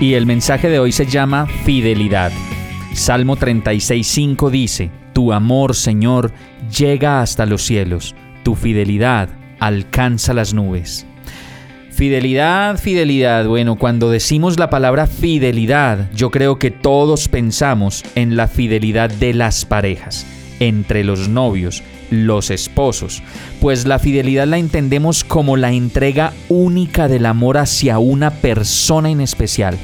Y el mensaje de hoy se llama Fidelidad. Salmo 36.5 dice, Tu amor, Señor, llega hasta los cielos tu fidelidad alcanza las nubes. Fidelidad, fidelidad. Bueno, cuando decimos la palabra fidelidad, yo creo que todos pensamos en la fidelidad de las parejas, entre los novios, los esposos, pues la fidelidad la entendemos como la entrega única del amor hacia una persona en especial.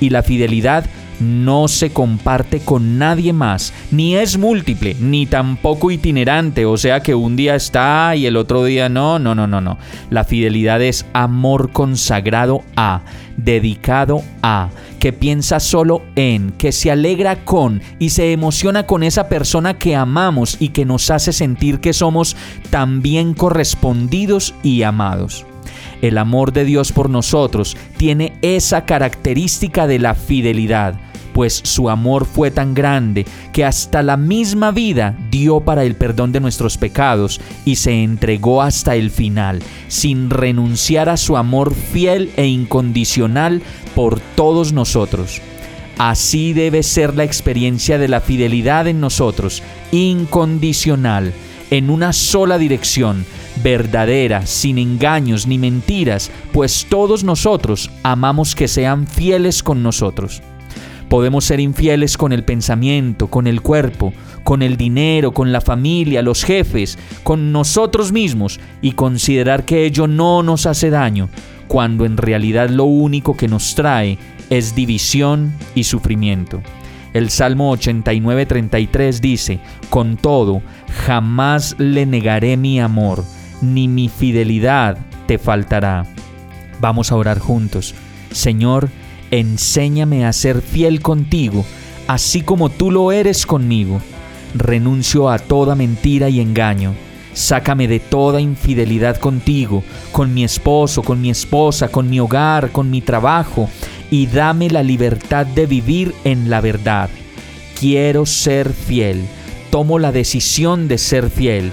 Y la fidelidad no se comparte con nadie más, ni es múltiple, ni tampoco itinerante, o sea que un día está y el otro día no, no, no, no, no. La fidelidad es amor consagrado a, dedicado a, que piensa solo en, que se alegra con y se emociona con esa persona que amamos y que nos hace sentir que somos también correspondidos y amados. El amor de Dios por nosotros tiene esa característica de la fidelidad, pues su amor fue tan grande que hasta la misma vida dio para el perdón de nuestros pecados y se entregó hasta el final, sin renunciar a su amor fiel e incondicional por todos nosotros. Así debe ser la experiencia de la fidelidad en nosotros, incondicional, en una sola dirección, verdadera, sin engaños ni mentiras, pues todos nosotros amamos que sean fieles con nosotros. Podemos ser infieles con el pensamiento, con el cuerpo, con el dinero, con la familia, los jefes, con nosotros mismos y considerar que ello no nos hace daño, cuando en realidad lo único que nos trae es división y sufrimiento. El Salmo 89:33 dice, Con todo, jamás le negaré mi amor ni mi fidelidad te faltará. Vamos a orar juntos. Señor, enséñame a ser fiel contigo, así como tú lo eres conmigo. Renuncio a toda mentira y engaño. Sácame de toda infidelidad contigo, con mi esposo, con mi esposa, con mi hogar, con mi trabajo, y dame la libertad de vivir en la verdad. Quiero ser fiel. Tomo la decisión de ser fiel